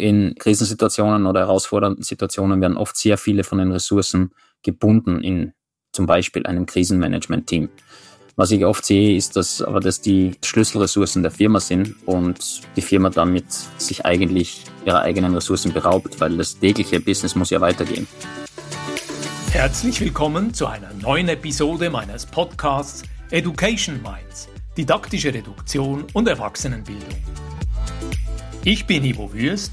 In Krisensituationen oder herausfordernden Situationen werden oft sehr viele von den Ressourcen gebunden in zum Beispiel einem Krisenmanagement-Team. Was ich oft sehe, ist, dass aber das die Schlüsselressourcen der Firma sind und die Firma damit sich eigentlich ihrer eigenen Ressourcen beraubt, weil das tägliche Business muss ja weitergehen. Herzlich willkommen zu einer neuen Episode meines Podcasts Education Minds, didaktische Reduktion und Erwachsenenbildung. Ich bin Ivo Würst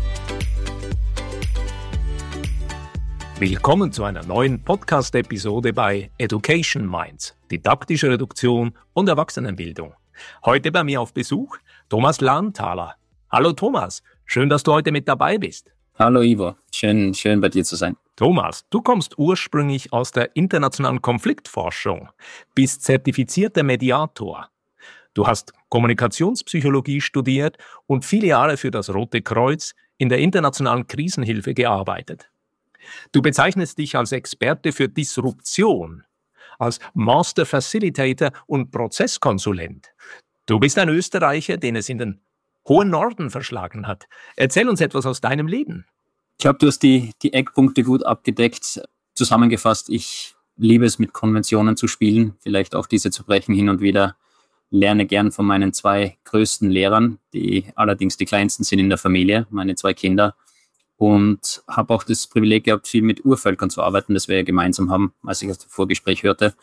Willkommen zu einer neuen Podcast-Episode bei Education Minds, didaktische Reduktion und Erwachsenenbildung. Heute bei mir auf Besuch Thomas Lahnthaler. Hallo Thomas, schön, dass du heute mit dabei bist. Hallo Ivo, schön, schön bei dir zu sein. Thomas, du kommst ursprünglich aus der internationalen Konfliktforschung, bist zertifizierter Mediator. Du hast Kommunikationspsychologie studiert und viele Jahre für das Rote Kreuz in der internationalen Krisenhilfe gearbeitet. Du bezeichnest dich als Experte für Disruption, als Master Facilitator und Prozesskonsulent. Du bist ein Österreicher, den es in den hohen Norden verschlagen hat. Erzähl uns etwas aus deinem Leben. Ich glaube, du hast die, die Eckpunkte gut abgedeckt. Zusammengefasst, ich liebe es, mit Konventionen zu spielen, vielleicht auch diese zu brechen hin und wieder. Lerne gern von meinen zwei größten Lehrern, die allerdings die kleinsten sind in der Familie, meine zwei Kinder und habe auch das Privileg gehabt, viel mit Urvölkern zu arbeiten, das wir ja gemeinsam haben, als ich das Vorgespräch hörte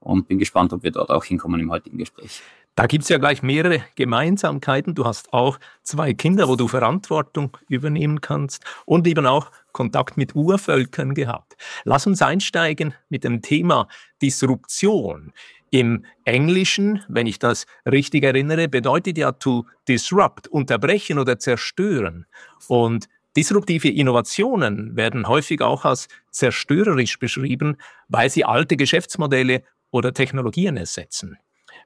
und bin gespannt, ob wir dort auch hinkommen im heutigen Gespräch. Da gibt es ja gleich mehrere Gemeinsamkeiten. Du hast auch zwei Kinder, wo du Verantwortung übernehmen kannst und eben auch Kontakt mit Urvölkern gehabt. Lass uns einsteigen mit dem Thema Disruption. Im Englischen, wenn ich das richtig erinnere, bedeutet ja to disrupt, unterbrechen oder zerstören. Und Disruptive Innovationen werden häufig auch als zerstörerisch beschrieben, weil sie alte Geschäftsmodelle oder Technologien ersetzen.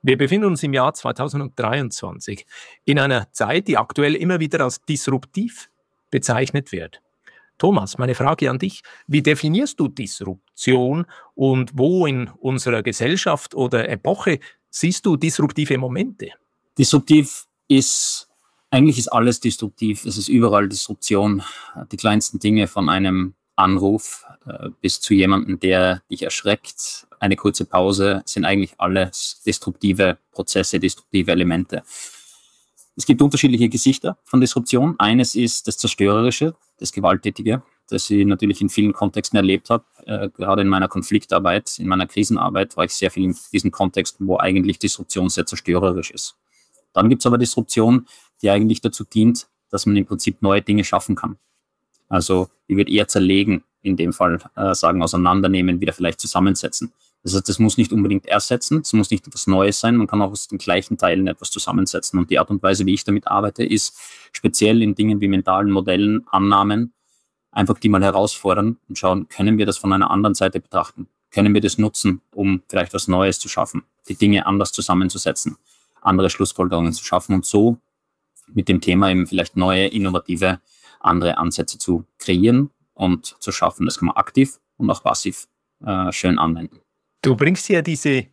Wir befinden uns im Jahr 2023 in einer Zeit, die aktuell immer wieder als disruptiv bezeichnet wird. Thomas, meine Frage an dich, wie definierst du Disruption und wo in unserer Gesellschaft oder Epoche siehst du disruptive Momente? Disruptiv ist eigentlich ist alles destruktiv. Es ist überall Disruption. Die kleinsten Dinge von einem Anruf äh, bis zu jemandem, der dich erschreckt. Eine kurze Pause sind eigentlich alles destruktive Prozesse, destruktive Elemente. Es gibt unterschiedliche Gesichter von Disruption. Eines ist das Zerstörerische, das Gewalttätige, das ich natürlich in vielen Kontexten erlebt habe. Äh, gerade in meiner Konfliktarbeit, in meiner Krisenarbeit war ich sehr viel in diesen Kontexten, wo eigentlich Disruption sehr zerstörerisch ist. Dann gibt es aber Disruption, die eigentlich dazu dient, dass man im Prinzip neue Dinge schaffen kann. Also ich würde eher zerlegen, in dem Fall äh, sagen, auseinandernehmen, wieder vielleicht zusammensetzen. Das heißt, das muss nicht unbedingt ersetzen, es muss nicht etwas Neues sein, man kann auch aus den gleichen Teilen etwas zusammensetzen. Und die Art und Weise, wie ich damit arbeite, ist speziell in Dingen wie mentalen Modellen, Annahmen, einfach die mal herausfordern und schauen, können wir das von einer anderen Seite betrachten? Können wir das nutzen, um vielleicht was Neues zu schaffen, die Dinge anders zusammenzusetzen, andere Schlussfolgerungen zu schaffen und so mit dem Thema eben vielleicht neue, innovative, andere Ansätze zu kreieren und zu schaffen. Das kann man aktiv und auch passiv äh, schön anwenden. Du bringst ja diese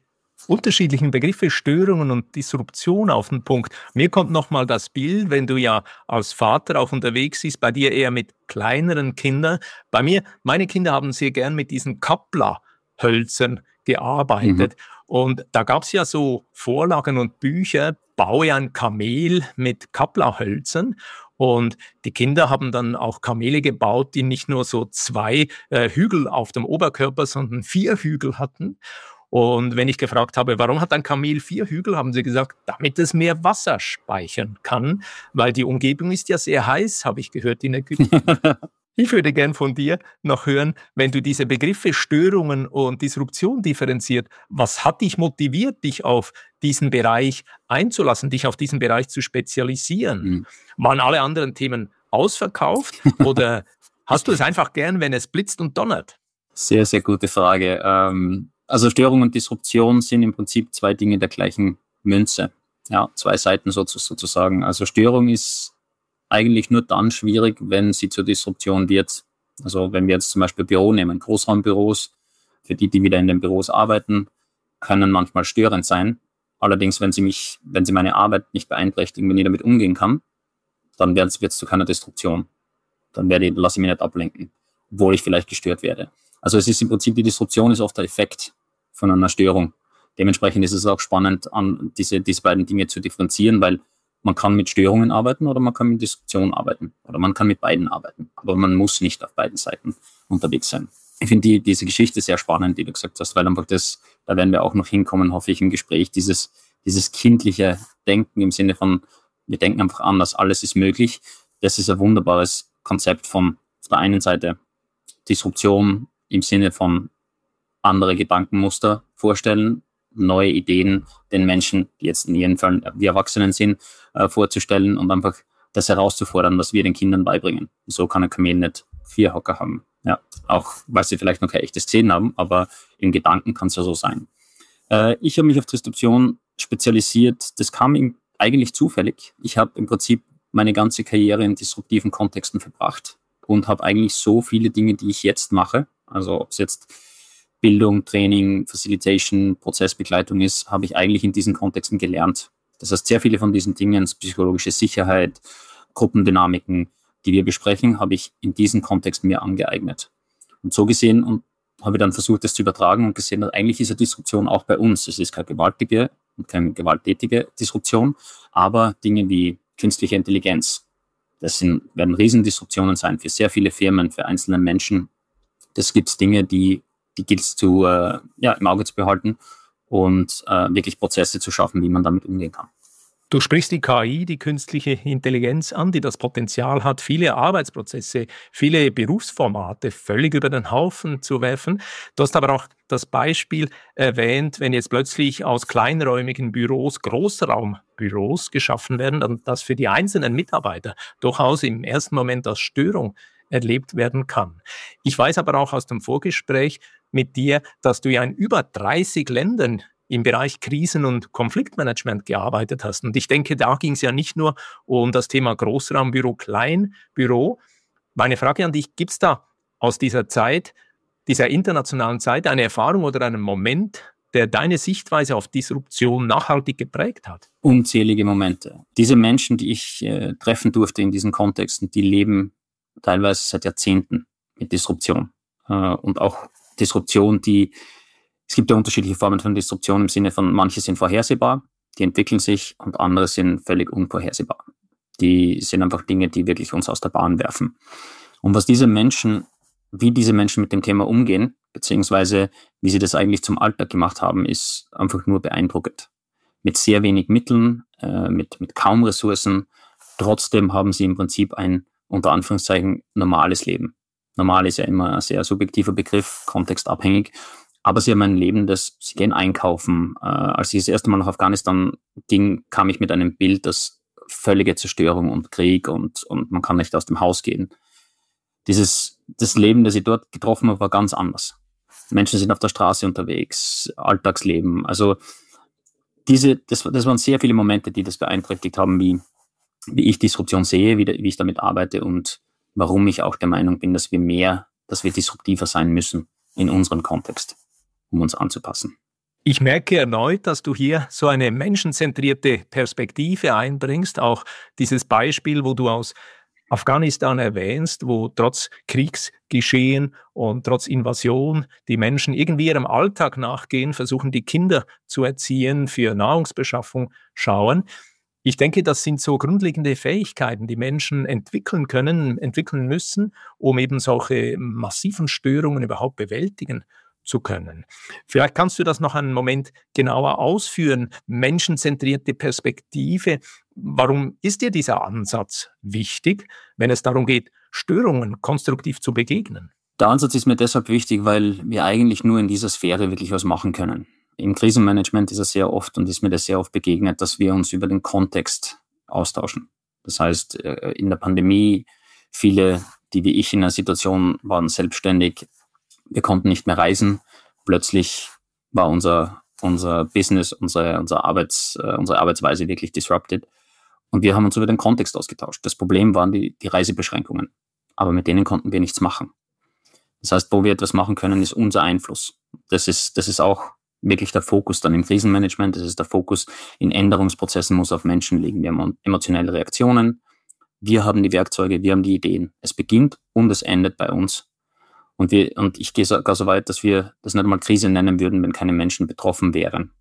unterschiedlichen Begriffe Störungen und Disruption auf den Punkt. Mir kommt nochmal das Bild, wenn du ja als Vater auch unterwegs bist, bei dir eher mit kleineren Kindern. Bei mir, meine Kinder haben sehr gern mit diesen Kapplerhölzern gearbeitet. Mhm. Und da gab es ja so Vorlagen und Bücher, baue ein Kamel mit Kapplerhölzern. Und die Kinder haben dann auch Kamele gebaut, die nicht nur so zwei äh, Hügel auf dem Oberkörper, sondern vier Hügel hatten. Und wenn ich gefragt habe, warum hat ein Kamel vier Hügel, haben sie gesagt, damit es mehr Wasser speichern kann, weil die Umgebung ist ja sehr heiß, habe ich gehört in Ägypten. Ich würde gern von dir noch hören, wenn du diese Begriffe Störungen und Disruption differenziert, was hat dich motiviert, dich auf diesen Bereich einzulassen, dich auf diesen Bereich zu spezialisieren? Mhm. Waren alle anderen Themen ausverkauft oder hast du es einfach gern, wenn es blitzt und donnert? Sehr, sehr gute Frage. Ähm, also Störung und Disruption sind im Prinzip zwei Dinge der gleichen Münze. Ja, zwei Seiten sozusagen. Also Störung ist eigentlich nur dann schwierig, wenn sie zur Disruption wird. Also wenn wir jetzt zum Beispiel Büro nehmen, Großraumbüros, für die, die wieder in den Büros arbeiten, können manchmal störend sein. Allerdings, wenn sie mich, wenn sie meine Arbeit nicht beeinträchtigen, wenn ich damit umgehen kann, dann wird es zu keiner Destruktion. Dann werde ich, lasse ich mich nicht ablenken, obwohl ich vielleicht gestört werde. Also es ist im Prinzip, die Disruption ist oft der Effekt von einer Störung. Dementsprechend ist es auch spannend, an diese, diese beiden Dinge zu differenzieren, weil man kann mit Störungen arbeiten oder man kann mit Disruption arbeiten oder man kann mit beiden arbeiten. Aber man muss nicht auf beiden Seiten unterwegs sein. Ich finde die, diese Geschichte sehr spannend, die du gesagt hast, weil einfach das, da werden wir auch noch hinkommen, hoffe ich, im Gespräch, dieses, dieses kindliche Denken im Sinne von, wir denken einfach anders, alles ist möglich. Das ist ein wunderbares Konzept von auf der einen Seite Disruption im Sinne von andere Gedankenmuster vorstellen, neue Ideen den Menschen, die jetzt in jedem Fall wie Erwachsenen sind, äh, vorzustellen und einfach das herauszufordern, was wir den Kindern beibringen. so kann ein Kamel nicht vier Hocker haben. Ja, auch weil sie vielleicht noch keine echte Szene haben, aber in Gedanken kann es ja so sein. Äh, ich habe mich auf Disruption spezialisiert. Das kam eigentlich zufällig. Ich habe im Prinzip meine ganze Karriere in disruptiven Kontexten verbracht und habe eigentlich so viele Dinge, die ich jetzt mache, also ob es jetzt Bildung, Training, Facilitation, Prozessbegleitung ist, habe ich eigentlich in diesen Kontexten gelernt. Das heißt, sehr viele von diesen Dingen, psychologische Sicherheit, Gruppendynamiken, die wir besprechen, habe ich in diesen Kontext mir angeeignet. Und so gesehen und habe dann versucht, das zu übertragen und gesehen, dass eigentlich ist eine Disruption auch bei uns. Es ist keine gewaltige und keine gewalttätige Disruption, aber Dinge wie künstliche Intelligenz, das sind, werden Riesendisruptionen sein für sehr viele Firmen, für einzelne Menschen. Das gibt Dinge, die, die gilt es zu, äh, ja, im Auge zu behalten und äh, wirklich Prozesse zu schaffen, wie man damit umgehen kann. Du sprichst die KI, die künstliche Intelligenz an, die das Potenzial hat, viele Arbeitsprozesse, viele Berufsformate völlig über den Haufen zu werfen. Du hast aber auch das Beispiel erwähnt, wenn jetzt plötzlich aus kleinräumigen Büros Großraumbüros geschaffen werden, dann das für die einzelnen Mitarbeiter durchaus im ersten Moment als Störung erlebt werden kann. Ich weiß aber auch aus dem Vorgespräch mit dir, dass du ja in über 30 Ländern im Bereich Krisen- und Konfliktmanagement gearbeitet hast. Und ich denke, da ging es ja nicht nur um das Thema Großraumbüro, Kleinbüro. Meine Frage an dich, gibt es da aus dieser Zeit, dieser internationalen Zeit, eine Erfahrung oder einen Moment, der deine Sichtweise auf Disruption nachhaltig geprägt hat? Unzählige Momente. Diese Menschen, die ich äh, treffen durfte in diesen Kontexten, die leben teilweise seit Jahrzehnten mit Disruption. Äh, und auch Disruption, die es gibt ja unterschiedliche Formen von Disruption im Sinne von, manche sind vorhersehbar, die entwickeln sich und andere sind völlig unvorhersehbar. Die sind einfach Dinge, die wirklich uns aus der Bahn werfen. Und was diese Menschen, wie diese Menschen mit dem Thema umgehen, beziehungsweise wie sie das eigentlich zum Alltag gemacht haben, ist einfach nur beeindruckend. Mit sehr wenig Mitteln, äh, mit, mit kaum Ressourcen. Trotzdem haben sie im Prinzip ein, unter Anführungszeichen, normales Leben. Normal ist ja immer ein sehr subjektiver Begriff, kontextabhängig. Aber sie haben ein Leben, das sie gehen einkaufen. Äh, als ich das erste Mal nach Afghanistan ging, kam ich mit einem Bild, das völlige Zerstörung und Krieg und, und man kann nicht aus dem Haus gehen. Dieses, das Leben, das ich dort getroffen habe, war ganz anders. Menschen sind auf der Straße unterwegs, Alltagsleben. Also diese, das, das waren sehr viele Momente, die das beeinträchtigt haben, wie, wie ich Disruption sehe, wie, wie ich damit arbeite und warum ich auch der Meinung bin, dass wir mehr, dass wir disruptiver sein müssen in unserem Kontext um uns anzupassen. Ich merke erneut, dass du hier so eine menschenzentrierte Perspektive einbringst, auch dieses Beispiel, wo du aus Afghanistan erwähnst, wo trotz Kriegsgeschehen und trotz Invasion die Menschen irgendwie ihrem Alltag nachgehen, versuchen die Kinder zu erziehen, für Nahrungsbeschaffung schauen. Ich denke, das sind so grundlegende Fähigkeiten, die Menschen entwickeln können, entwickeln müssen, um eben solche massiven Störungen überhaupt bewältigen zu können. Vielleicht kannst du das noch einen Moment genauer ausführen. Menschenzentrierte Perspektive. Warum ist dir dieser Ansatz wichtig, wenn es darum geht, Störungen konstruktiv zu begegnen? Der Ansatz ist mir deshalb wichtig, weil wir eigentlich nur in dieser Sphäre wirklich was machen können. Im Krisenmanagement ist es sehr oft und ist mir das sehr oft begegnet, dass wir uns über den Kontext austauschen. Das heißt, äh, in der Pandemie, viele, die wie ich in einer Situation waren, selbstständig, Wir konnten nicht mehr reisen. Plötzlich war unser, unser Business, unsere, unsere, Arbeits, äh, unsere Arbeitsweise wirklich disrupted. Und wir haben uns über den Kontext ausgetauscht. Das Problem waren die, die Reisebeschränkungen. Aber mit denen konnten wir nichts machen. Das heißt, wo wir etwas machen können, ist unser Einfluss. Das ist, das ist auch wirklich der Fokus dann im Krisenmanagement. Das ist der Fokus in Änderungsprozessen muss auf Menschen liegen. Wir haben emotionelle Reaktionen. Wir haben die Werkzeuge, wir haben die Ideen. Es beginnt und es endet bei uns. Und wir, und ich gehe sogar so weit, dass wir das nicht einmal Krise nennen würden, wenn keine Menschen betroffen wären.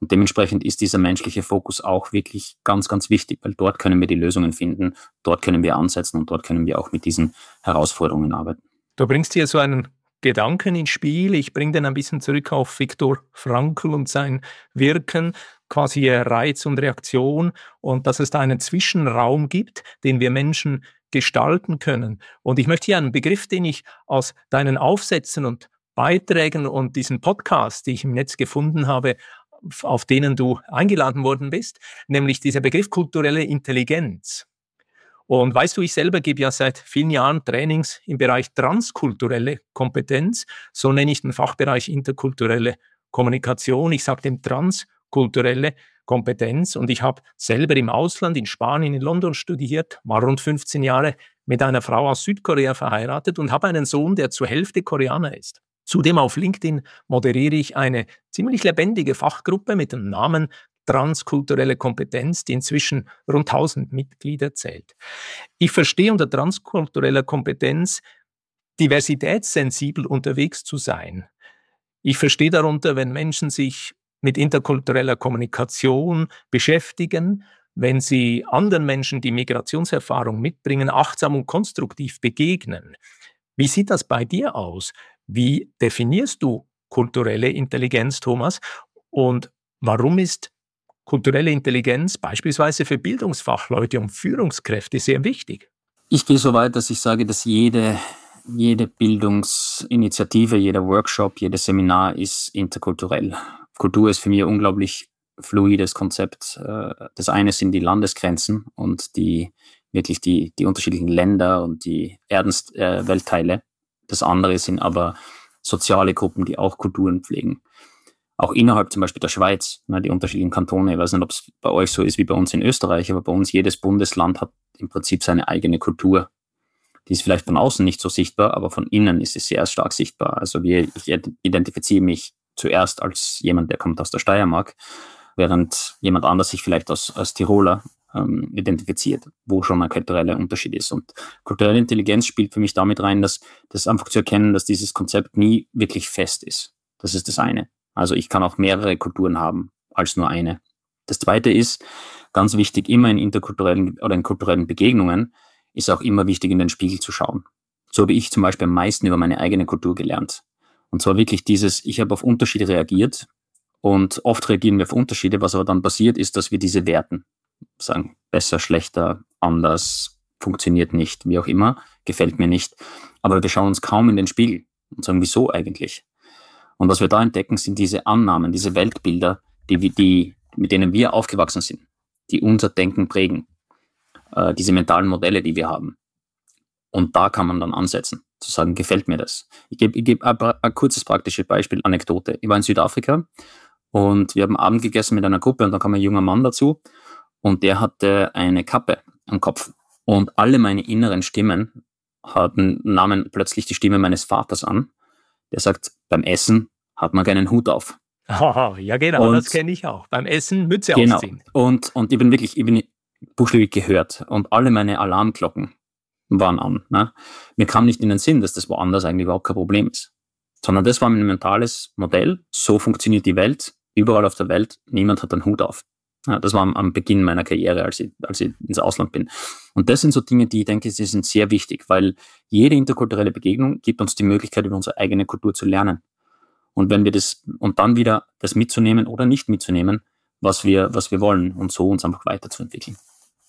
Und dementsprechend ist dieser menschliche Fokus auch wirklich ganz, ganz wichtig, weil dort können wir die Lösungen finden, dort können wir ansetzen und dort können wir auch mit diesen Herausforderungen arbeiten. Du bringst hier so einen Gedanken ins Spiel. Ich bringe den ein bisschen zurück auf Viktor Frankl und sein Wirken, quasi Reiz und Reaktion und dass es da einen Zwischenraum gibt, den wir Menschen gestalten können. Und ich möchte hier einen Begriff, den ich aus deinen Aufsätzen und Beiträgen und diesen Podcast, die ich im Netz gefunden habe, auf denen du eingeladen worden bist, nämlich dieser Begriff kulturelle Intelligenz. Und weißt du, ich selber gebe ja seit vielen Jahren Trainings im Bereich transkulturelle Kompetenz. So nenne ich den Fachbereich interkulturelle Kommunikation. Ich sage dem transkulturelle Kompetenz. Und ich habe selber im Ausland, in Spanien, in London studiert, war rund 15 Jahre mit einer Frau aus Südkorea verheiratet und habe einen Sohn, der zur Hälfte Koreaner ist. Zudem auf LinkedIn moderiere ich eine ziemlich lebendige Fachgruppe mit dem Namen transkulturelle Kompetenz, die inzwischen rund 1000 Mitglieder zählt. Ich verstehe unter transkultureller Kompetenz, diversitätssensibel unterwegs zu sein. Ich verstehe darunter, wenn Menschen sich mit interkultureller Kommunikation beschäftigen, wenn sie anderen Menschen, die Migrationserfahrung mitbringen, achtsam und konstruktiv begegnen. Wie sieht das bei dir aus? Wie definierst du kulturelle Intelligenz, Thomas? Und warum ist kulturelle Intelligenz beispielsweise für Bildungsfachleute und Führungskräfte sehr wichtig. Ich gehe so weit, dass ich sage, dass jede, jede Bildungsinitiative, jeder Workshop, jedes Seminar ist interkulturell. Kultur ist für mich ein unglaublich fluides Konzept. Äh, das eine sind die Landesgrenzen und die wirklich die, die unterschiedlichen Länder und die Erdensweltteile. Äh, das andere sind aber soziale Gruppen, die auch Kulturen pflegen auch innerhalb zum Beispiel der Schweiz, ne, die unterschiedlichen Kantone, ich weiß nicht, ob es bei euch so ist wie bei uns in Österreich, aber bei uns jedes Bundesland hat im Prinzip seine eigene Kultur. Die ist vielleicht von außen nicht so sichtbar, aber von innen ist sie sehr stark sichtbar. Also wir, ich identifiziere mich zuerst als jemand, der kommt aus der Steiermark, während jemand anders sich vielleicht als, als Tiroler ähm, identifiziert, wo schon ein kultureller Unterschied ist. Und kulturelle Intelligenz spielt für mich damit rein, dass das einfach zu erkennen, dass dieses Konzept nie wirklich fest ist. Das ist das eine. Also ich kann auch mehrere Kulturen haben als nur eine. Das zweite ist, ganz wichtig, immer in interkulturellen oder in kulturellen Begegnungen ist auch immer wichtig, in den Spiegel zu schauen. So habe ich zum Beispiel am meisten über meine eigene Kultur gelernt. Und zwar wirklich dieses, ich habe auf Unterschiede reagiert und oft reagieren wir auf Unterschiede. Was aber dann passiert, ist, dass wir diese werten. Sagen, besser, schlechter, anders, funktioniert nicht, wie auch immer, gefällt mir nicht. Aber wir schauen uns kaum in den Spiegel und sagen, wieso eigentlich? Und was wir da entdecken, sind diese Annahmen, diese Weltbilder, die, die, mit denen wir aufgewachsen sind, die unser Denken prägen, äh, diese mentalen Modelle, die wir haben. Und da kann man dann ansetzen, zu sagen, gefällt mir das. Ich gebe ich geb ein, kurzes praktisches Beispiel, Anekdote. Ich war in Südafrika und wir haben Abend gegessen mit einer Gruppe und da kam ein junger Mann dazu und der hatte eine Kappe am Kopf. Und alle meine inneren Stimmen hatten, nahmen plötzlich die Stimme meines Vaters an der sagt, beim Essen hat man keinen Hut auf. Oh, ja, genau, und, das kenne ich auch. Beim Essen Mütze genau. aufziehen. Und, und ich bin wirklich, ich bin buchstäblich gehört und alle meine Alarmglocken waren an. Ne? Mir kam nicht in den Sinn, dass das woanders eigentlich überhaupt kein Problem ist. Sondern das war mein mentales Modell. So funktioniert die Welt. Überall auf der Welt. Niemand hat einen Hut auf. Ja, das war am, am, Beginn meiner Karriere, als ich, als ich ins Ausland bin. Und das sind so Dinge, die ich denke, sie sind sehr wichtig, weil jede interkulturelle Begegnung gibt uns die Möglichkeit, über unsere eigene Kultur zu lernen. Und wenn wir das, und dann wieder das mitzunehmen oder nicht mitzunehmen, was wir, was wir wollen und so uns einfach weiterzuentwickeln.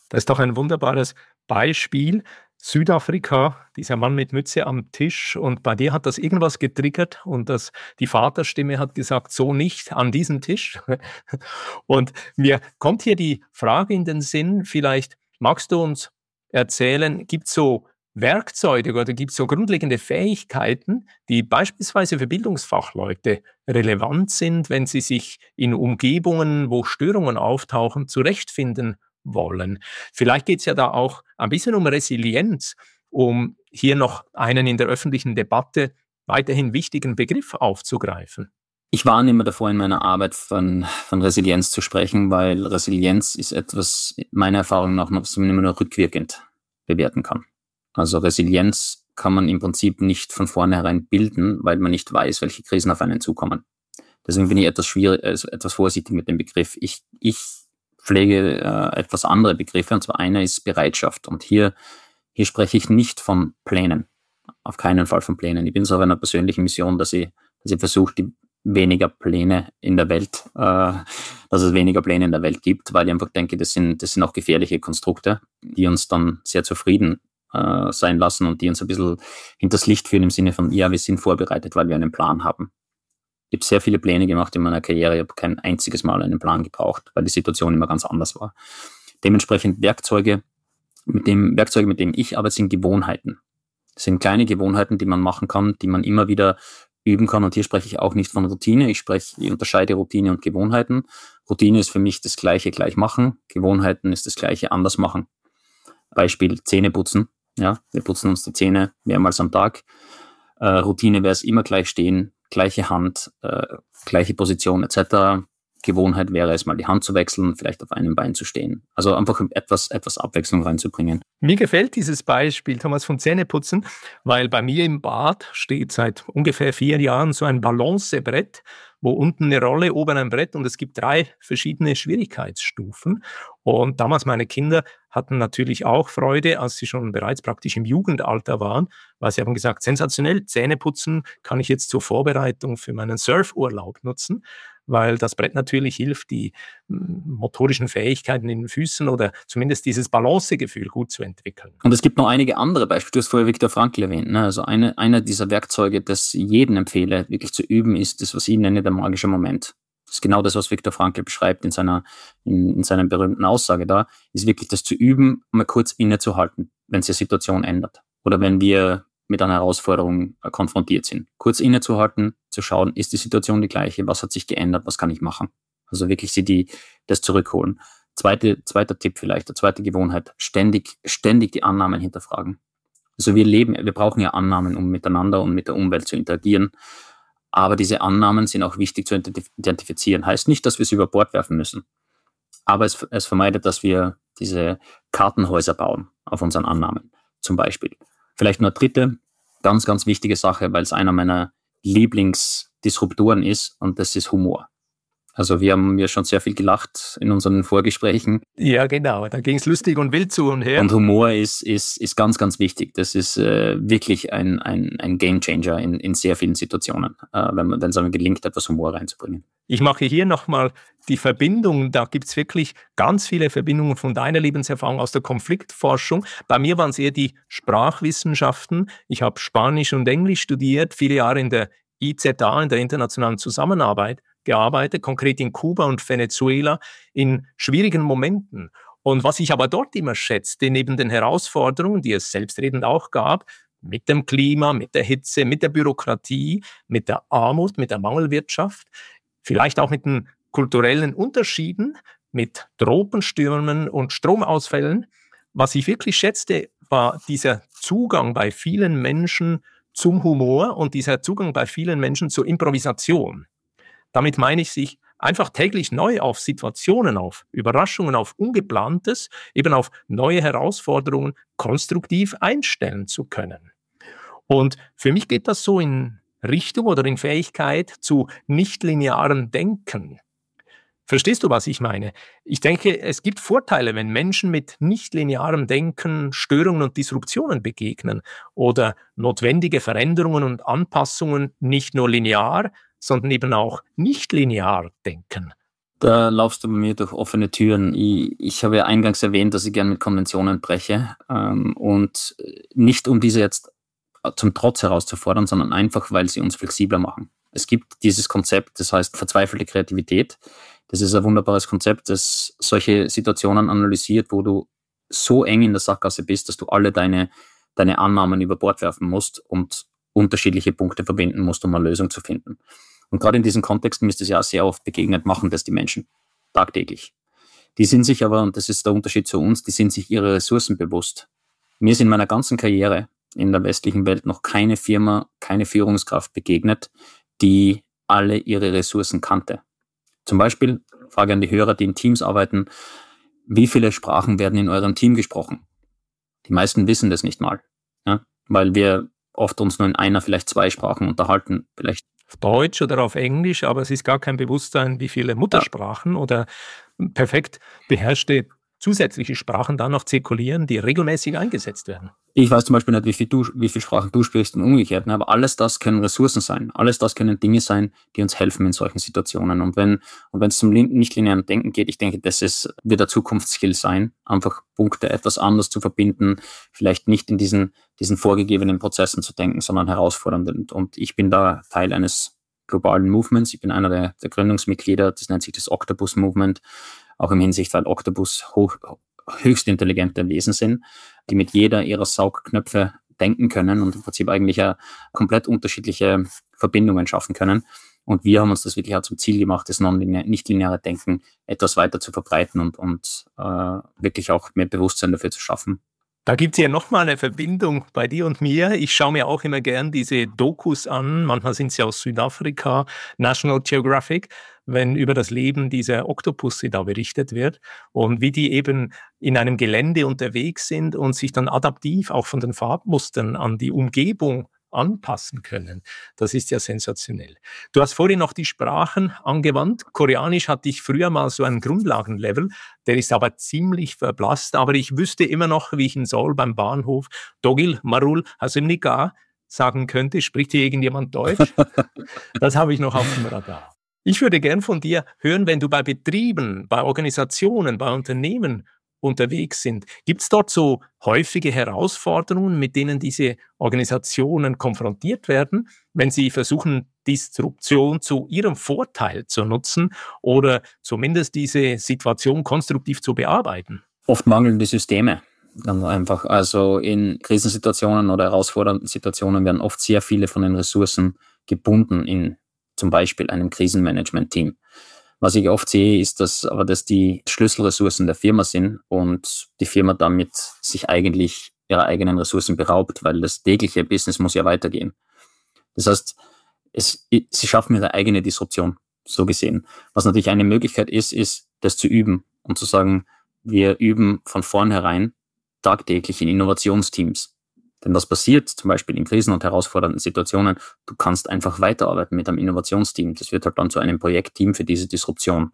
Das ist doch ein wunderbares Beispiel. Südafrika, dieser Mann mit Mütze am Tisch und bei dir hat das irgendwas getriggert und das, die Vaterstimme hat gesagt, so nicht an diesem Tisch. Und mir kommt hier die Frage in den Sinn, vielleicht magst du uns erzählen, gibt es so Werkzeuge oder gibt es so grundlegende Fähigkeiten, die beispielsweise für Bildungsfachleute relevant sind, wenn sie sich in Umgebungen, wo Störungen auftauchen, zurechtfinden wollen. Vielleicht geht es ja da auch ein bisschen um Resilienz, um hier noch einen in der öffentlichen Debatte weiterhin wichtigen Begriff aufzugreifen. Ich warne immer davor, in meiner Arbeit von, von Resilienz zu sprechen, weil Resilienz ist etwas, meiner Erfahrung nach, was man immer nur rückwirkend bewerten kann. Also Resilienz kann man im Prinzip nicht von vornherein bilden, weil man nicht weiß, welche Krisen auf einen zukommen. Deswegen bin ich etwas schwierig, also etwas vorsichtig mit dem Begriff. Ich, ich pflege äh, etwas andere Begriffe, und zwar einer ist Bereitschaft. Und hier, hier spreche ich nicht von Plänen. Auf keinen Fall von Plänen. Ich bin so auf einer persönlichen Mission, dass ich, dass ich versuche, die weniger Pläne in der Welt, äh, dass es weniger Pläne in der Welt gibt, weil ich einfach denke, das sind, das sind auch gefährliche Konstrukte, die uns dann sehr zufrieden äh, sein lassen und die uns ein bisschen hinters Licht führen im Sinne von, ja, wir sind vorbereitet, weil wir einen Plan haben. Ich habe sehr viele Pläne gemacht in meiner Karriere, ich habe kein einziges Mal einen Plan gebraucht, weil die Situation immer ganz anders war. Dementsprechend Werkzeuge, mit dem Werkzeuge, mit denen ich arbeite, sind Gewohnheiten. Das sind kleine Gewohnheiten, die man machen kann, die man immer wieder üben kann. Und hier spreche ich auch nicht von Routine. Ich spreche, ich unterscheide Routine und Gewohnheiten. Routine ist für mich das Gleiche gleich machen. Gewohnheiten ist das Gleiche anders machen. Beispiel Zähne putzen. Ja, wir putzen uns die Zähne mehrmals am Tag. Äh, Routine wäre es immer gleich stehen, gleiche Hand, äh, gleiche Position etc. Gewohnheit wäre es mal die Hand zu wechseln, vielleicht auf einem Bein zu stehen. Also einfach etwas, etwas Abwechslung reinzubringen. Mir gefällt dieses Beispiel, Thomas, von Zähneputzen, weil bei mir im Bad steht seit ungefähr vier Jahren so ein Balancebrett, wo unten eine Rolle, oben ein Brett und es gibt drei verschiedene Schwierigkeitsstufen. Und damals meine Kinder hatten natürlich auch Freude, als sie schon bereits praktisch im Jugendalter waren, weil sie haben gesagt, sensationell, Zähneputzen kann ich jetzt zur Vorbereitung für meinen Surfurlaub nutzen weil das Brett natürlich hilft, die hm, motorischen Fähigkeiten in den Füßen oder zumindest dieses Balancegefühl gut zu entwickeln. Und es gibt noch einige andere Beispiele. Du hast vorher Viktor Frankl erwähnt. Ne? Also eine, einer dieser Werkzeuge, das jedem empfehle, wirklich zu üben, ist das, was ich nenne, der magische Moment. Das ist genau das, was Viktor Frankl beschreibt in seiner, in, in seiner berühmten Aussage da, ist wirklich das zu üben, mal kurz innezuhalten, wenn sich die Situation ändert. Oder wenn wir mit einer Herausforderung äh, konfrontiert sind. Kurz innezuhalten, zu schauen, ist die Situation die gleiche, was hat sich geändert, was kann ich machen? Also wirklich sie die, das zurückholen. Zweite, zweiter Tipp vielleicht, der zweite Gewohnheit, ständig, ständig die Annahmen hinterfragen. Also wir leben, wir brauchen ja Annahmen, um miteinander und mit der Umwelt zu interagieren. Aber diese Annahmen sind auch wichtig zu identifizieren. Heißt nicht, dass wir sie über Bord werfen müssen. Aber es, es vermeidet, dass wir diese Kartenhäuser bauen auf unseren Annahmen. Zum Beispiel. Vielleicht nur dritte, ganz, ganz wichtige Sache, weil es einer meiner Lieblingsdisruptoren ist und das ist Humor. Also wir haben ja schon sehr viel gelacht in unseren Vorgesprächen. Ja, genau. Da ging es lustig und wild zu und her. Und Humor ist, ist, ist ganz, ganz wichtig. Das ist äh, wirklich ein, ein, ein Gamechanger in, in sehr vielen Situationen, äh, wenn wenn es einem gelingt, etwas Humor reinzubringen. Ich mache hier nochmal die Verbindung. Da gibt es wirklich ganz viele Verbindungen von deiner Lebenserfahrung aus der Konfliktforschung. Bei mir waren es eher die Sprachwissenschaften. Ich habe Spanisch und Englisch studiert, viele Jahre in der IZA, in der internationalen Zusammenarbeit gearbeitet, konkret in Kuba und Venezuela, in schwierigen Momenten. Und was ich aber dort immer schätzte, neben den Herausforderungen, die es selbstredend auch gab, mit dem Klima, mit der Hitze, mit der Bürokratie, mit der Armut, mit der Mangelwirtschaft, vielleicht auch mit den kulturellen Unterschieden, mit Tropenstürmen und Stromausfällen. Was ich wirklich schätzte, war dieser Zugang bei vielen Menschen zum Humor und dieser Zugang bei vielen Menschen zur Improvisation. Damit meine ich, sich einfach täglich neu auf Situationen, auf Überraschungen, auf Ungeplantes, eben auf neue Herausforderungen konstruktiv einstellen zu können. Und für mich geht das so in Richtung oder in Fähigkeit zu nichtlinearen Denken. Verstehst du, was ich meine? Ich denke, es gibt Vorteile, wenn Menschen mit nichtlinearem Denken Störungen und Disruptionen begegnen oder notwendige Veränderungen und Anpassungen nicht nur linear, sondern eben auch nicht linear denken. Da laufst du bei mir durch offene Türen. Ich, ich habe ja eingangs erwähnt, dass ich gern mit Konventionen breche ähm, und nicht um diese jetzt zum Trotz herauszufordern, sondern einfach, weil sie uns flexibler machen. Es gibt dieses Konzept, das heißt verzweifelte Kreativität. Das ist ein wunderbares Konzept, das solche Situationen analysiert, wo du so eng in der Sackgasse bist, dass du alle deine deine Annahmen über Bord werfen musst und unterschiedliche Punkte verbinden musst, um eine Lösung zu finden. Und gerade in diesen Kontexten ist es ja sehr oft begegnet, machen das die Menschen tagtäglich. Die sind sich aber, und das ist der Unterschied zu uns, die sind sich ihre Ressourcen bewusst. Mir ist in meiner ganzen Karriere in der westlichen Welt noch keine Firma, keine Führungskraft begegnet, die alle ihre Ressourcen kannte. Zum Beispiel, Frage an die Hörer, die in Teams arbeiten, wie viele Sprachen werden in eurem Team gesprochen? Die meisten wissen das nicht mal, ja? weil wir oft uns nur in einer, vielleicht zwei Sprachen unterhalten, vielleicht auf Deutsch oder auf Englisch, aber es ist gar kein Bewusstsein, wie viele Muttersprachen oder perfekt beherrschte zusätzliche Sprachen dann noch zirkulieren, die regelmäßig eingesetzt werden. Ich weiß zum Beispiel nicht, wie viel, du, wie viel Sprachen du sprichst und umgekehrt, ne? aber alles das können Ressourcen sein. Alles das können Dinge sein, die uns helfen in solchen Situationen. Und wenn und wenn es zum nicht-linearen Denken geht, ich denke, das ist, wird der Zukunftsskill sein, einfach Punkte etwas anders zu verbinden, vielleicht nicht in diesen, diesen vorgegebenen Prozessen zu denken, sondern herausfordernd. Und ich bin da Teil eines globalen Movements. Ich bin einer der, der Gründungsmitglieder, das nennt sich das Octopus Movement auch im Hinsicht, weil Octopus hoch, höchst intelligente Wesen sind, die mit jeder ihrer Saugknöpfe denken können und im Prinzip eigentlich ja komplett unterschiedliche Verbindungen schaffen können. Und wir haben uns das wirklich auch zum Ziel gemacht, das nicht-lineare Denken etwas weiter zu verbreiten und, und äh, wirklich auch mehr Bewusstsein dafür zu schaffen. Da gibt es ja nochmal eine Verbindung bei dir und mir. Ich schaue mir auch immer gern diese Dokus an. Manchmal sind sie aus Südafrika, National Geographic, wenn über das Leben dieser Oktopusse da berichtet wird und wie die eben in einem Gelände unterwegs sind und sich dann adaptiv auch von den Farbmustern an die Umgebung anpassen können. Das ist ja sensationell. Du hast vorhin noch die Sprachen angewandt. Koreanisch hatte ich früher mal so einen Grundlagenlevel, der ist aber ziemlich verblasst, aber ich wüsste immer noch, wie ich in Seoul beim Bahnhof Dogil Marul Hasimnika sagen könnte. Spricht hier irgendjemand Deutsch? das habe ich noch auf dem Radar. Ich würde gern von dir hören, wenn du bei Betrieben, bei Organisationen, bei Unternehmen unterwegs sind. Gibt es dort so häufige Herausforderungen, mit denen diese Organisationen konfrontiert werden, wenn sie versuchen, Disruption zu ihrem Vorteil zu nutzen oder zumindest diese Situation konstruktiv zu bearbeiten? Oft mangeln die Systeme. Ganz einfach. Also in Krisensituationen oder herausfordernden Situationen werden oft sehr viele von den Ressourcen gebunden in zum Beispiel einem Krisenmanagement-Team. Was ich oft sehe, ist, dass aber dass die Schlüsselressourcen der Firma sind und die Firma damit sich eigentlich ihrer eigenen Ressourcen beraubt, weil das tägliche Business muss ja weitergehen. Das heißt, es, sie schaffen ihre eigene Disruption, so gesehen. Was natürlich eine Möglichkeit ist, ist, das zu üben und zu sagen, wir üben von vornherein tagtäglich in Innovationsteams. Denn was passiert, zum Beispiel in Krisen und herausfordernden Situationen, du kannst einfach weiterarbeiten mit einem Innovationsteam. Das wird halt dann zu einem Projektteam für diese Disruption.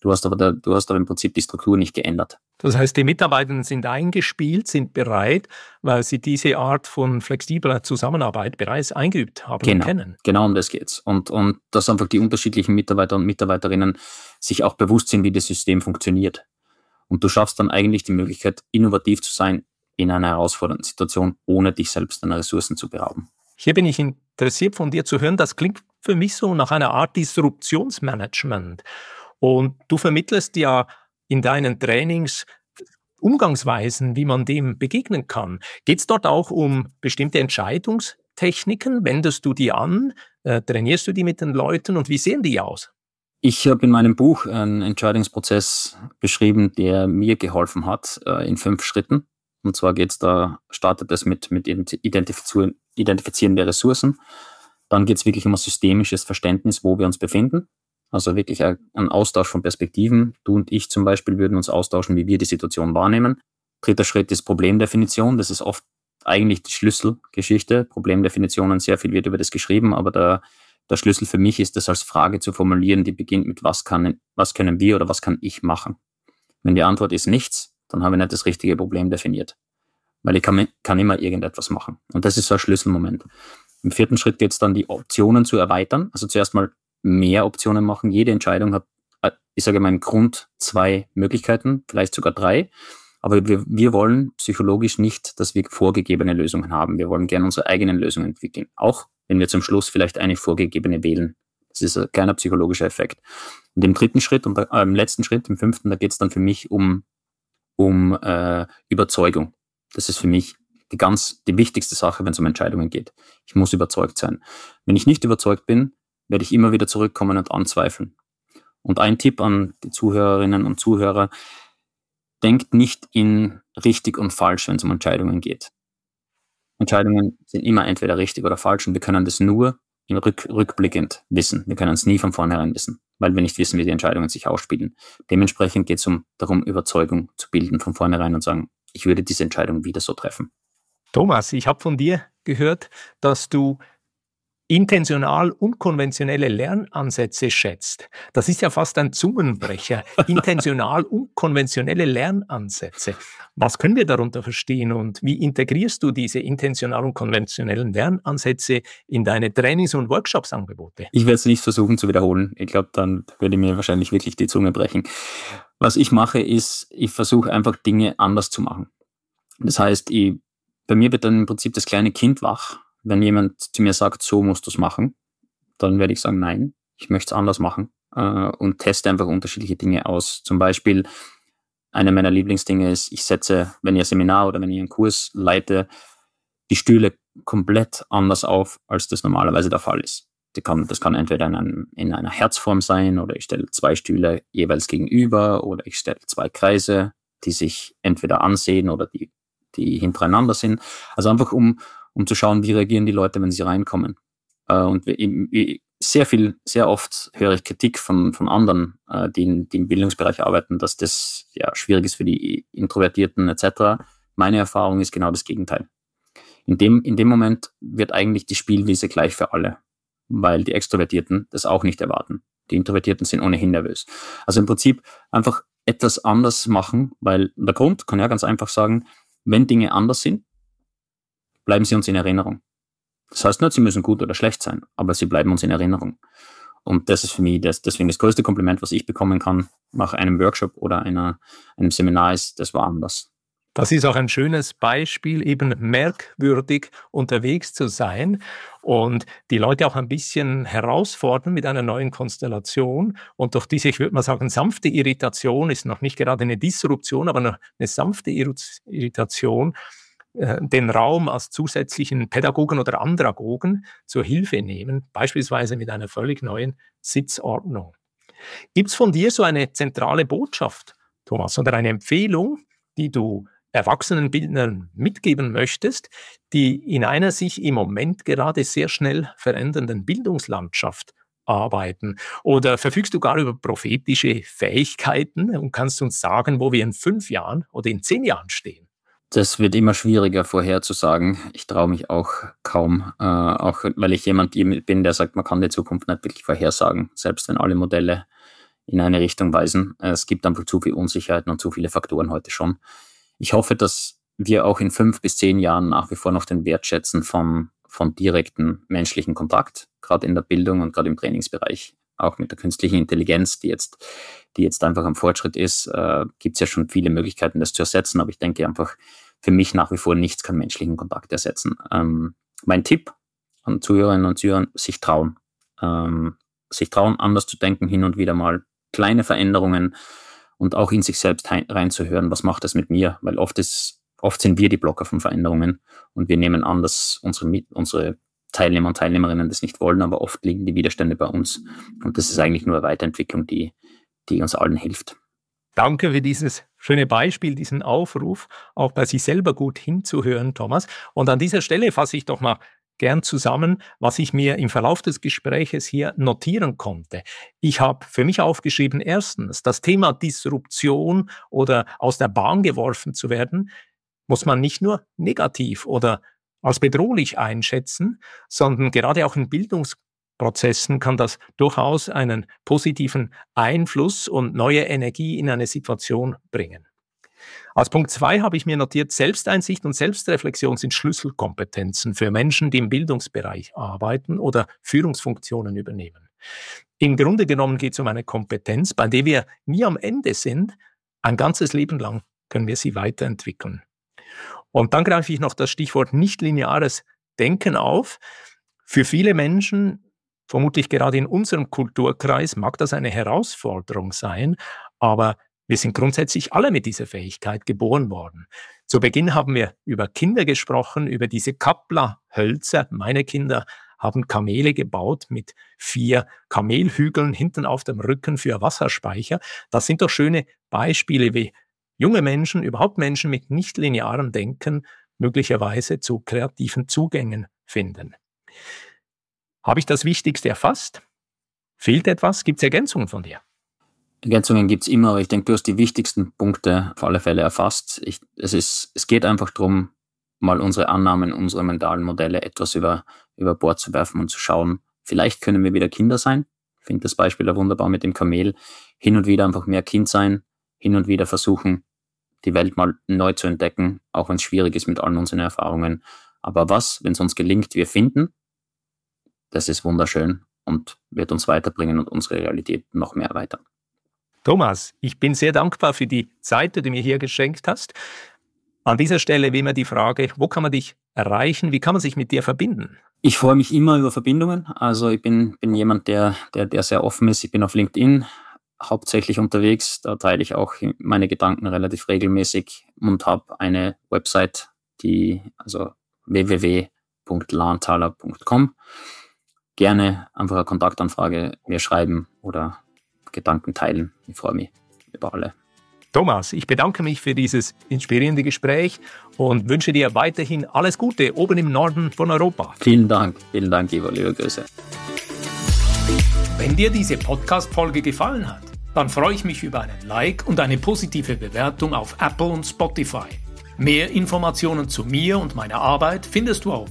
Du hast aber, da, du hast aber im Prinzip die Struktur nicht geändert. Das heißt, die Mitarbeiter sind eingespielt, sind bereit, weil sie diese Art von flexibler Zusammenarbeit bereits eingeübt haben genau, und kennen. Genau um das geht's. Und, und dass einfach die unterschiedlichen Mitarbeiter und Mitarbeiterinnen sich auch bewusst sind, wie das System funktioniert. Und du schaffst dann eigentlich die Möglichkeit, innovativ zu sein, in einer herausfordernden Situation, ohne dich selbst an Ressourcen zu berauben. Hier bin ich interessiert von dir zu hören. Das klingt für mich so nach einer Art Disruptionsmanagement. Und du vermittelst ja in deinen Trainings Umgangsweisen, wie man dem begegnen kann. Geht es dort auch um bestimmte Entscheidungstechniken? Wendest du die an? Äh, trainierst du die mit den Leuten und wie sehen die aus? Ich habe in meinem Buch einen Entscheidungsprozess beschrieben, der mir geholfen hat äh, in fünf Schritten. Und zwar geht's da, startet es mit, mit Identifizieren, Identifizieren der Ressourcen. Dann geht's wirklich um ein systemisches Verständnis, wo wir uns befinden. Also wirklich ein Austausch von Perspektiven. Du und ich zum Beispiel würden uns austauschen, wie wir die Situation wahrnehmen. Dritter Schritt ist Problemdefinition. Das ist oft eigentlich die Schlüsselgeschichte. Problemdefinitionen, sehr viel wird über das geschrieben, aber der, der Schlüssel für mich ist, das als Frage zu formulieren, die beginnt mit, was kann, was können wir oder was kann ich machen? Wenn die Antwort ist nichts, dann habe ich nicht das richtige Problem definiert. Weil ich kann, kann immer irgendetwas machen. Und das ist so ein Schlüsselmoment. Im vierten Schritt geht es dann, die Optionen zu erweitern. Also zuerst mal mehr Optionen machen. Jede Entscheidung hat, äh, ich sage mal, im Grund zwei Möglichkeiten, vielleicht sogar drei. Aber wir, wir wollen psychologisch nicht, dass wir vorgegebene Lösungen haben. Wir wollen gerne unsere eigenen Lösungen entwickeln. Auch wenn wir zum Schluss vielleicht eine vorgegebene wählen. Das ist ein kleiner psychologischer Effekt. Und im dritten Schritt und äh, im letzten Schritt, im fünften, da geht es dann für mich um um äh, Überzeugung. Das ist für mich die ganz, die wichtigste Sache, wenn es um Entscheidungen geht. Ich muss überzeugt sein. Wenn ich nicht überzeugt bin, werde ich immer wieder zurückkommen und anzweifeln. Und ein Tipp an die Zuhörerinnen und Zuhörer, denkt nicht in richtig und falsch, wenn es um Entscheidungen geht. Entscheidungen sind immer entweder richtig oder falsch und wir können das nur rück, rückblickend wissen. Wir können es nie von vornherein wissen, weil wir nicht wissen, wie die Entscheidungen sich ausspielen. Dementsprechend geht es um darum, Überzeugung zu bilden von vornherein und sagen, ich würde diese Entscheidung wieder so treffen. Thomas, ich habe von dir gehört, dass du intentional unkonventionelle Lernansätze schätzt. Das ist ja fast ein Zungenbrecher. Intentional unkonventionelle Lernansätze. Was können wir darunter verstehen und wie integrierst du diese intentional unkonventionellen Lernansätze in deine Trainings- und Workshops-Angebote? Ich werde es nicht versuchen zu wiederholen. Ich glaube, dann würde mir wahrscheinlich wirklich die Zunge brechen. Was ich mache, ist, ich versuche einfach Dinge anders zu machen. Das heißt, ich, bei mir wird dann im Prinzip das kleine Kind wach wenn jemand zu mir sagt, so musst du es machen, dann werde ich sagen, nein, ich möchte es anders machen äh, und teste einfach unterschiedliche Dinge aus. Zum Beispiel, eine meiner Lieblingsdinge ist, ich setze, wenn ihr Seminar oder wenn ich einen Kurs leite, die Stühle komplett anders auf, als das normalerweise der Fall ist. Kann, das kann entweder in, einem, in, einer Herzform sein oder ich stelle zwei Stühle jeweils gegenüber oder ich stelle zwei Kreise, die sich entweder ansehen oder die, die hintereinander sind. Also einfach um, um zu schauen, wie reagieren die Leute, wenn sie reinkommen. Äh, und sehr viel, sehr oft höre ich Kritik von, von anderen, äh, die, die im Bildungsbereich arbeiten, dass das ja schwierig ist für die Introvertierten etc. Meine Erfahrung ist genau das Gegenteil. In dem, in dem Moment wird eigentlich die Spielwiese gleich für alle, weil die Extrovertierten das auch nicht erwarten. Die Introvertierten sind ohnehin nervös. Also im Prinzip einfach etwas anders machen, weil der Grund kann ja ganz einfach sagen, wenn Dinge anders sind, bleiben sie uns in Erinnerung. Das heißt nicht, sie müssen gut oder schlecht sein, aber sie bleiben uns in Erinnerung. Und das ist für mich das, deswegen das größte Kompliment, was ich bekommen kann nach einem Workshop oder einer, einem Seminar ist, das war anders. Das ist auch ein schönes Beispiel, eben merkwürdig unterwegs zu sein und die Leute auch ein bisschen herausfordern mit einer neuen Konstellation. Und durch diese, ich würde mal sagen, sanfte Irritation ist noch nicht gerade eine Disruption, aber eine sanfte Irritation den Raum als zusätzlichen Pädagogen oder Andragogen zur Hilfe nehmen, beispielsweise mit einer völlig neuen Sitzordnung. Gibt es von dir so eine zentrale Botschaft, Thomas, oder eine Empfehlung, die du Erwachsenenbildnern mitgeben möchtest, die in einer sich im Moment gerade sehr schnell verändernden Bildungslandschaft arbeiten? Oder verfügst du gar über prophetische Fähigkeiten und kannst uns sagen, wo wir in fünf Jahren oder in zehn Jahren stehen? Das wird immer schwieriger vorherzusagen. Ich traue mich auch kaum, äh, auch weil ich jemand bin, der sagt, man kann die Zukunft nicht wirklich vorhersagen, selbst wenn alle Modelle in eine Richtung weisen. Es gibt einfach zu viel Unsicherheiten und zu viele Faktoren heute schon. Ich hoffe, dass wir auch in fünf bis zehn Jahren nach wie vor noch den Wert schätzen von, von direkten menschlichen Kontakt, gerade in der Bildung und gerade im Trainingsbereich auch mit der künstlichen Intelligenz, die jetzt, die jetzt einfach am Fortschritt ist, äh, gibt es ja schon viele Möglichkeiten, das zu ersetzen. Aber ich denke einfach, für mich nach wie vor nichts kann menschlichen Kontakt ersetzen. Ähm, mein Tipp an Zuhörerinnen und Zuhörer, sich trauen. Ähm, sich trauen, anders zu denken, hin und wieder mal kleine Veränderungen und auch in sich selbst reinzuhören, was macht das mit mir? Weil oft ist, oft sind wir die Blocker von Veränderungen und wir nehmen an, dass unsere, unsere Teilnehmer und Teilnehmerinnen das nicht wollen, aber oft liegen die Widerstände bei uns. Und das ist eigentlich nur eine Weiterentwicklung, die, die uns allen hilft. Danke für dieses schöne Beispiel, diesen Aufruf, auch bei sich selber gut hinzuhören, Thomas. Und an dieser Stelle fasse ich doch mal gern zusammen, was ich mir im Verlauf des Gespräches hier notieren konnte. Ich habe für mich aufgeschrieben, erstens, das Thema Disruption oder aus der Bahn geworfen zu werden, muss man nicht nur negativ oder als bedrohlich einschätzen, sondern gerade auch in Bildungsprozessen kann das durchaus einen positiven Einfluss und neue Energie in eine Situation bringen. Als Punkt zwei habe ich mir notiert, Selbsteinsicht und Selbstreflexion sind Schlüsselkompetenzen für Menschen, die im Bildungsbereich arbeiten oder Führungsfunktionen übernehmen. Im Grunde genommen geht es um eine Kompetenz, bei der wir nie am Ende sind. Ein ganzes Leben lang können wir sie weiterentwickeln. Und dann greife ich noch das Stichwort nichtlineares Denken auf. Für viele Menschen, vermutlich gerade in unserem Kulturkreis, mag das eine Herausforderung sein, aber Wir sind grundsätzlich alle mit dieser Fähigkeit geboren worden. Zu Beginn haben wir über Kinder gesprochen, über diese Kapplerhölzer. Meine Kinder haben Kamele gebaut mit vier Kamelhügeln hinten auf dem Rücken für Wasserspeicher. Das sind doch schöne Beispiele, wie junge Menschen, überhaupt Menschen mit nicht linearem Denken möglicherweise zu kreativen Zugängen finden. Habe ich das Wichtigste erfasst? Fehlt etwas? Gibt es Ergänzungen von dir? Ergänzungen gibt es immer, aber ich denke, du hast die wichtigsten Punkte auf alle Fälle erfasst. Ich, es, ist, es geht einfach darum, mal unsere Annahmen, unsere mentalen Modelle etwas über, über Bord zu werfen und zu schauen, vielleicht können wir wieder Kinder sein. Ich finde das Beispiel da wunderbar mit dem Kamel. Hin und wieder einfach mehr Kind sein, hin und wieder versuchen, die Welt mal neu zu entdecken, auch wenn es schwierig ist mit allen unseren Erfahrungen. Aber was, wenn es uns gelingt, wir finden, das ist wunderschön und wird uns weiterbringen und unsere Realität noch mehr erweitern. Thomas, ich bin sehr dankbar für die Zeit, die du mir hier geschenkt hast. An dieser Stelle wie immer die Frage, wo kann man dich erreichen? Wie kann man sich mit dir verbinden? Ich freue mich immer über Verbindungen. Also ich bin, bin jemand, der, der, der sehr offen ist. Ich bin auf LinkedIn hauptsächlich unterwegs. Da teile ich auch meine Gedanken relativ regelmäßig und habe eine Website, die also www.lahntaler.com. Gerne einfach eine Kontaktanfrage mir schreiben oder Gedanken teilen. Ich freue mich über alle. Thomas, ich bedanke mich für dieses inspirierende Gespräch und wünsche dir weiterhin alles Gute oben im Norden von Europa. Vielen Dank, vielen Dank, Ivo, liebe Grüße. Wenn dir diese Podcast-Folge gefallen hat, dann freue ich mich über einen Like und eine positive Bewertung auf Apple und Spotify. Mehr Informationen zu mir und meiner Arbeit findest du auf